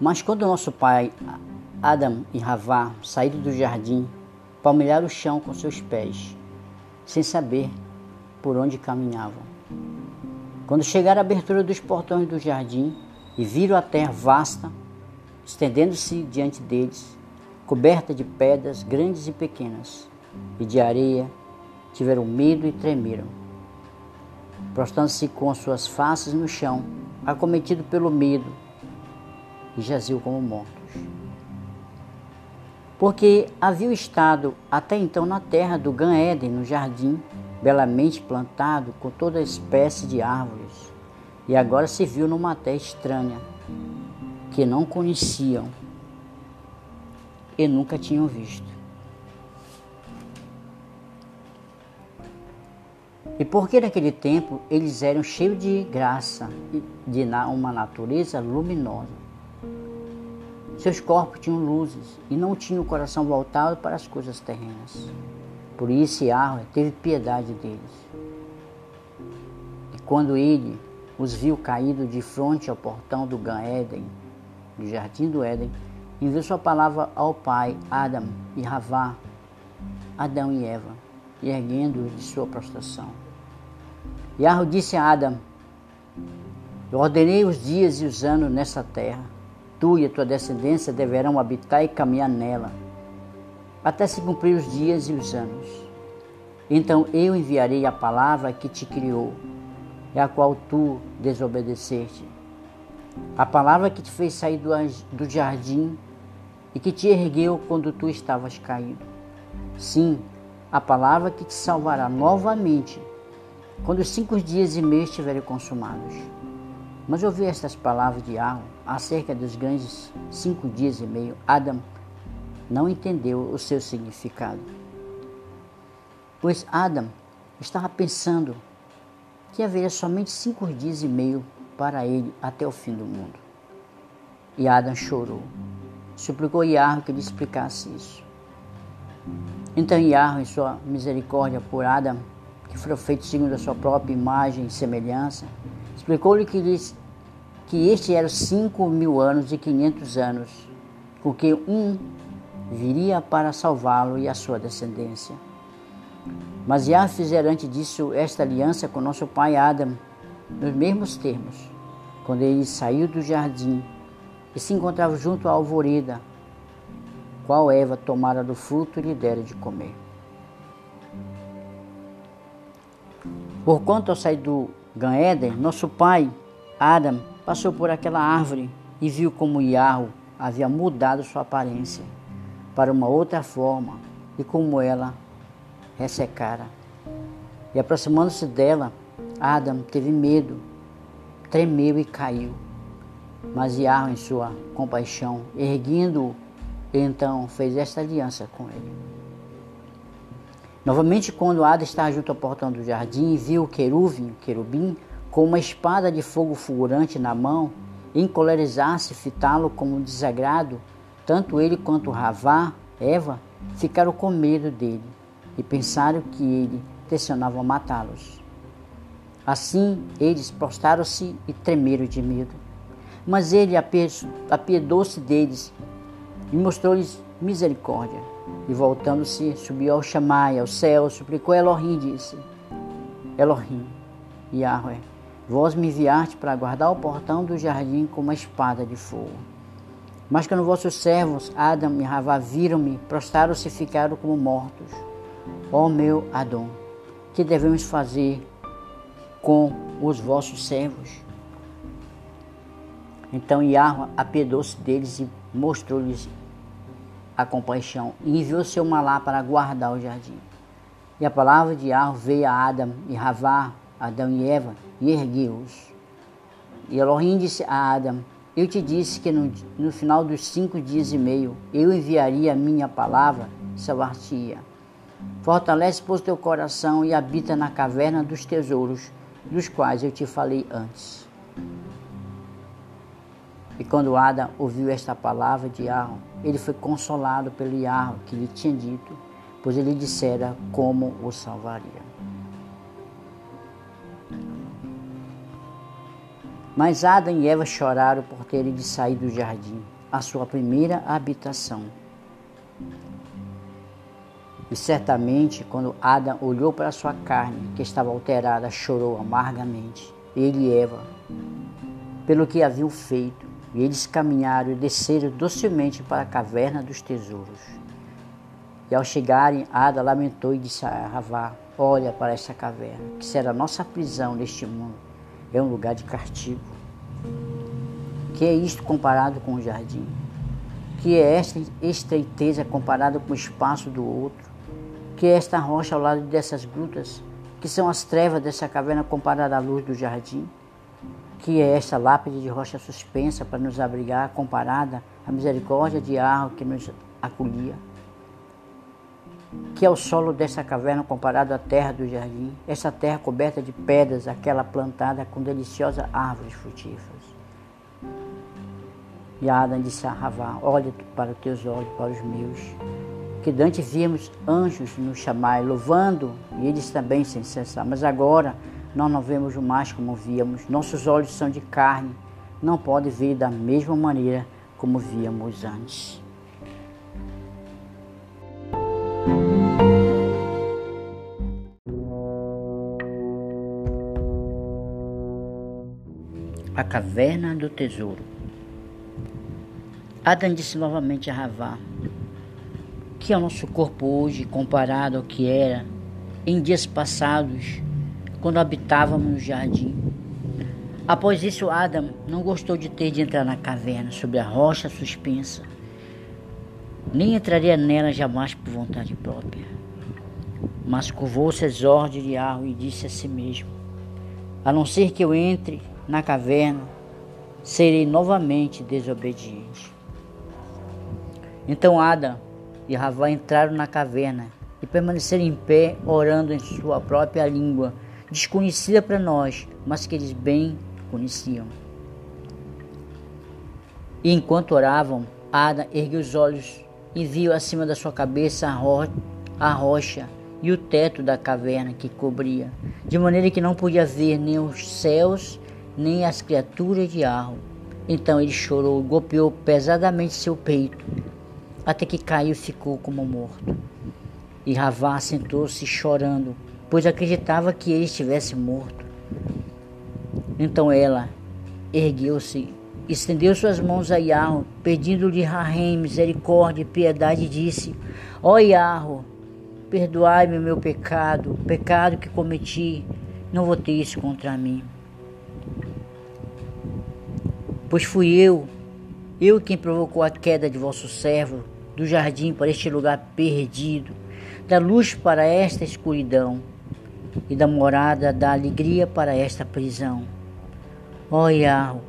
Mas quando nosso pai Adam e Havá saíram do jardim, palmilharam o chão com seus pés, sem saber por onde caminhavam. Quando chegaram à abertura dos portões do jardim e viram a terra vasta, estendendo-se diante deles, coberta de pedras grandes e pequenas, e de areia, tiveram medo e tremeram. Prostrando-se com suas faces no chão, acometido pelo medo, e jaziu como mortos. Porque haviam estado até então na terra do Gan Éden, no jardim, belamente plantado com toda espécie de árvores, e agora se viu numa terra estranha, que não conheciam e nunca tinham visto. E porque naquele tempo eles eram cheios de graça, de uma natureza luminosa. Seus corpos tinham luzes e não tinham o coração voltado para as coisas terrenas. Por isso Yahweh teve piedade deles. E quando ele os viu caídos de frente ao portão do Gan Éden, do jardim do Éden, enviou sua palavra ao pai Adam e Havá, Adão e Eva, erguendo-os de sua prostração. Yahweh disse a Adam, eu ordenei os dias e os anos nessa terra. Tu e a tua descendência deverão habitar e caminhar nela até se cumprir os dias e os anos. Então eu enviarei a palavra que te criou, e a qual tu desobedeceste. A palavra que te fez sair do, do jardim e que te ergueu quando tu estavas caído. Sim, a palavra que te salvará novamente quando os cinco dias e meio estiverem consumados. Mas ouvi estas palavras de Arro acerca dos grandes cinco dias e meio. Adam não entendeu o seu significado. Pois Adam estava pensando que haveria somente cinco dias e meio para ele até o fim do mundo. E Adam chorou. Suplicou Iarro que lhe explicasse isso. Então Iarro, em sua misericórdia por Adam, que foi feito segundo a sua própria imagem e semelhança, explicou-lhe que, que este era cinco mil anos e quinhentos anos, com que um viria para salvá-lo e a sua descendência. Mas Yah fizera antes disso esta aliança com nosso pai Adam, nos mesmos termos, quando ele saiu do jardim e se encontrava junto à alvoreda, qual Eva tomara do fruto e lhe dera de comer. Porquanto ao sair do Gan Eden, nosso pai, Adam, passou por aquela árvore e viu como Yahweh havia mudado sua aparência para uma outra forma e como ela ressecara. E aproximando-se dela, Adam teve medo, tremeu e caiu. Mas Yahweh, em sua compaixão, erguendo-o, então fez esta aliança com ele. Novamente, quando Adam estava junto ao portão do jardim, viu o querubim, querubim com uma espada de fogo fulgurante na mão, encolerizar-se, fitá-lo como desagrado, tanto ele quanto Ravá, Eva, ficaram com medo dele e pensaram que ele tensionava matá-los. Assim, eles prostraram-se e tremeram de medo. Mas ele apiedou-se deles e mostrou-lhes misericórdia. E voltando-se, subiu ao Chamai, ao céu, suplicou Elohim, disse, Elohim, Yahweh, vós me enviaste para guardar o portão do jardim com uma espada de fogo. Mas quando vossos servos, Adam e Ravá, viram-me, prostraram-se e ficaram como mortos. Ó meu Adão, que devemos fazer com os vossos servos? Então Yahweh apiedou-se deles e mostrou-lhes a compaixão e enviou seu malá para guardar o jardim. E a palavra de Yahweh veio a Adam e Ravá, Adão e Eva, e ergueu-os. E Elohim disse a Adam, eu te disse que no, no final dos cinco dias e meio eu enviaria a minha palavra, salvar-te-ia. Fortalece, pois, teu coração e habita na caverna dos tesouros, dos quais eu te falei antes. E quando Ada ouviu esta palavra de Yahweh, ele foi consolado pelo Yahweh que lhe tinha dito, pois ele dissera como o salvaria. Mas Adão e Eva choraram por terem de sair do jardim, a sua primeira habitação. E certamente, quando Adão olhou para sua carne, que estava alterada, chorou amargamente. Ele e Eva, pelo que haviam feito, e eles caminharam e desceram docemente para a caverna dos tesouros. E ao chegarem, Ada lamentou e disse a Ravá: Olha para esta caverna, que será nossa prisão neste mundo. É um lugar de castigo. Que é isto comparado com o jardim? Que é esta estreiteza comparada com o espaço do outro? que é esta rocha ao lado dessas grutas, que são as trevas dessa caverna comparada à luz do jardim, que é esta lápide de rocha suspensa para nos abrigar, comparada à misericórdia de Arro que nos acolhia, que é o solo dessa caverna comparado à terra do jardim, essa terra coberta de pedras, aquela plantada com deliciosas árvores frutíferas. E Adam disse a Ravá, olha para os teus olhos, para os meus, que Dante víamos anjos nos chamar, louvando, e eles também sem cessar. Mas agora nós não vemos mais como víamos, nossos olhos são de carne, não pode ver da mesma maneira como víamos antes. A caverna do tesouro. Adam disse novamente a Ravá: que é o nosso corpo hoje comparado ao que era em dias passados, quando habitávamos no jardim. Após isso, Adam não gostou de ter de entrar na caverna sobre a rocha suspensa, nem entraria nela jamais por vontade própria. Mas curvou-se ordens de Arro e disse a si mesmo: A não ser que eu entre na caverna, serei novamente desobediente. Então Adam e Ravá entraram na caverna e permaneceram em pé, orando em sua própria língua, desconhecida para nós, mas que eles bem conheciam. E enquanto oravam, Ada ergueu os olhos e viu acima da sua cabeça a, ro a rocha e o teto da caverna que cobria, de maneira que não podia ver nem os céus, nem as criaturas de Arro. Então ele chorou, golpeou pesadamente seu peito até que caiu e ficou como morto. E Ravá sentou-se chorando, pois acreditava que ele estivesse morto. Então ela ergueu-se, estendeu suas mãos a Iarro, pedindo-lhe Rahem, misericórdia e piedade, e disse: Ó oh, perdoai-me o meu pecado, o pecado que cometi, não votei isso contra mim. Pois fui eu eu quem provocou a queda de vosso servo do jardim para este lugar perdido, da luz para esta escuridão e da morada da alegria para esta prisão. Ó Yahweh,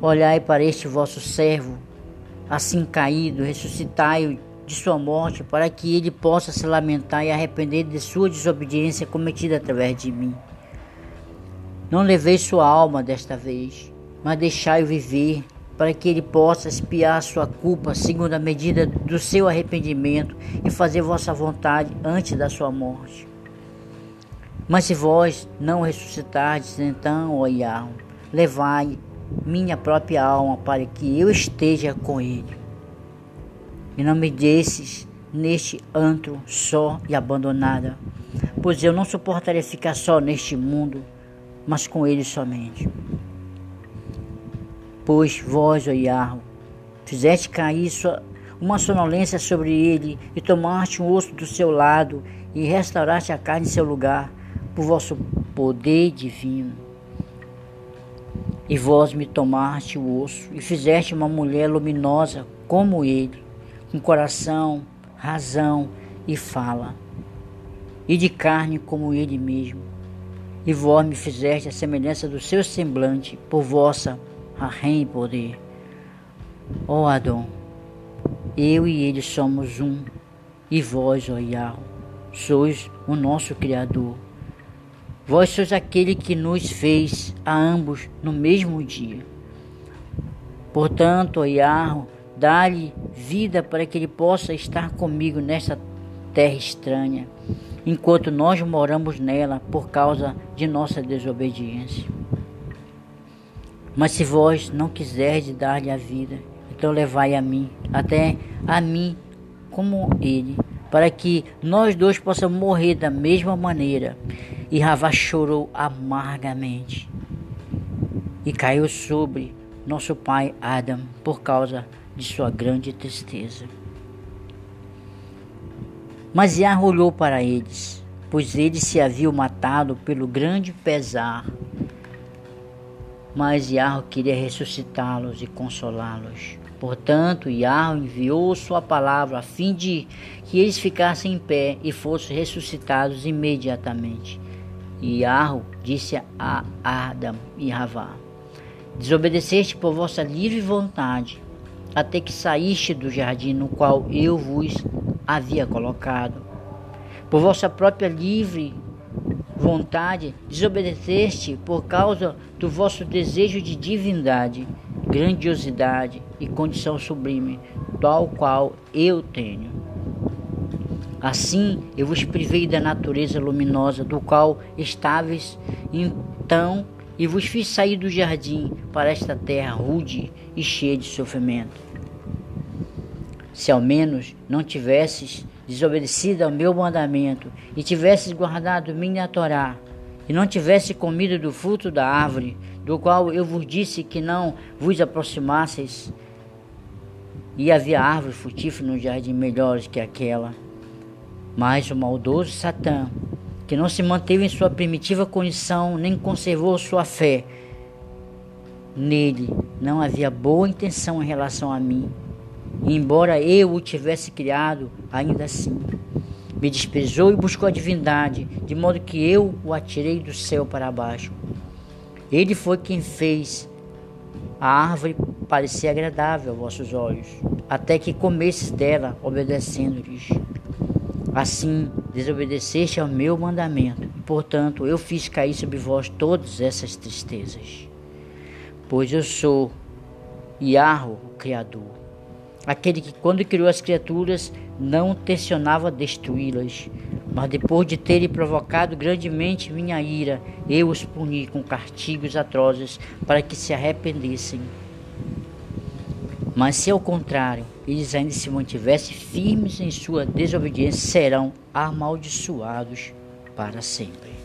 olhai para este vosso servo, assim caído, ressuscitai-o de sua morte, para que ele possa se lamentar e arrepender de sua desobediência cometida através de mim. Não levei sua alma desta vez, mas deixai-o viver para que ele possa espiar sua culpa segundo a medida do seu arrependimento e fazer vossa vontade antes da sua morte. Mas se vós não ressuscitardes, então, ó Yahweh, levai minha própria alma para que eu esteja com ele. E não me desses neste antro só e abandonada, pois eu não suportaria ficar só neste mundo, mas com ele somente. Pois vós, ó Iarro, fizeste cair sua, uma sonolência sobre ele e tomaste um osso do seu lado e restauraste a carne em seu lugar por vosso poder divino. E vós me tomaste o osso e fizeste uma mulher luminosa como ele, com coração, razão e fala, e de carne como ele mesmo. E vós me fizeste a semelhança do seu semblante por vossa Rahem poder. Ó Adão, eu e ele somos um, e vós, ó Yahweh, sois o nosso Criador. Vós sois aquele que nos fez a ambos no mesmo dia. Portanto, ó Yahweh, dá-lhe vida para que ele possa estar comigo nesta terra estranha, enquanto nós moramos nela por causa de nossa desobediência. Mas se vós não quiserdes dar-lhe a vida, então levai a mim, até a mim como ele, para que nós dois possamos morrer da mesma maneira. E Ravá chorou amargamente e caiu sobre nosso pai Adam por causa de sua grande tristeza. Mas Yah olhou para eles, pois eles se haviam matado pelo grande pesar. Mas Yah queria ressuscitá-los e consolá-los. Portanto, Yah enviou sua palavra a fim de que eles ficassem em pé e fossem ressuscitados imediatamente. E Yah disse a Adam e Ravá: Desobedeceste por vossa livre vontade, até que saíste do jardim no qual eu vos havia colocado. Por vossa própria livre vontade, desobedeceste por causa do vosso desejo de divindade, grandiosidade e condição sublime, tal qual eu tenho. Assim eu vos privei da natureza luminosa do qual estáveis então e vos fiz sair do jardim para esta terra rude e cheia de sofrimento. Se ao menos não tivesses desobedecido ao meu mandamento e tivesses guardado minha Torá, e não tivesse comido do fruto da árvore, do qual eu vos disse que não vos aproximasseis, e havia árvore frutífera no jardim melhores que aquela. Mas o maldoso Satã, que não se manteve em sua primitiva condição, nem conservou sua fé, nele não havia boa intenção em relação a mim, embora eu o tivesse criado, ainda assim. Me desprezou e buscou a divindade, de modo que eu o atirei do céu para baixo. Ele foi quem fez a árvore parecer agradável aos vossos olhos, até que comesses dela, obedecendo-lhes. Assim, desobedeceste ao meu mandamento, e, portanto, eu fiz cair sobre vós todas essas tristezas. Pois eu sou Iarro, o Criador aquele que, quando criou as criaturas, não tensionava destruí-las, mas depois de terem provocado grandemente minha ira, eu os puni com castigos atrozes para que se arrependessem. Mas se ao contrário, eles ainda se mantivessem firmes em sua desobediência, serão amaldiçoados para sempre.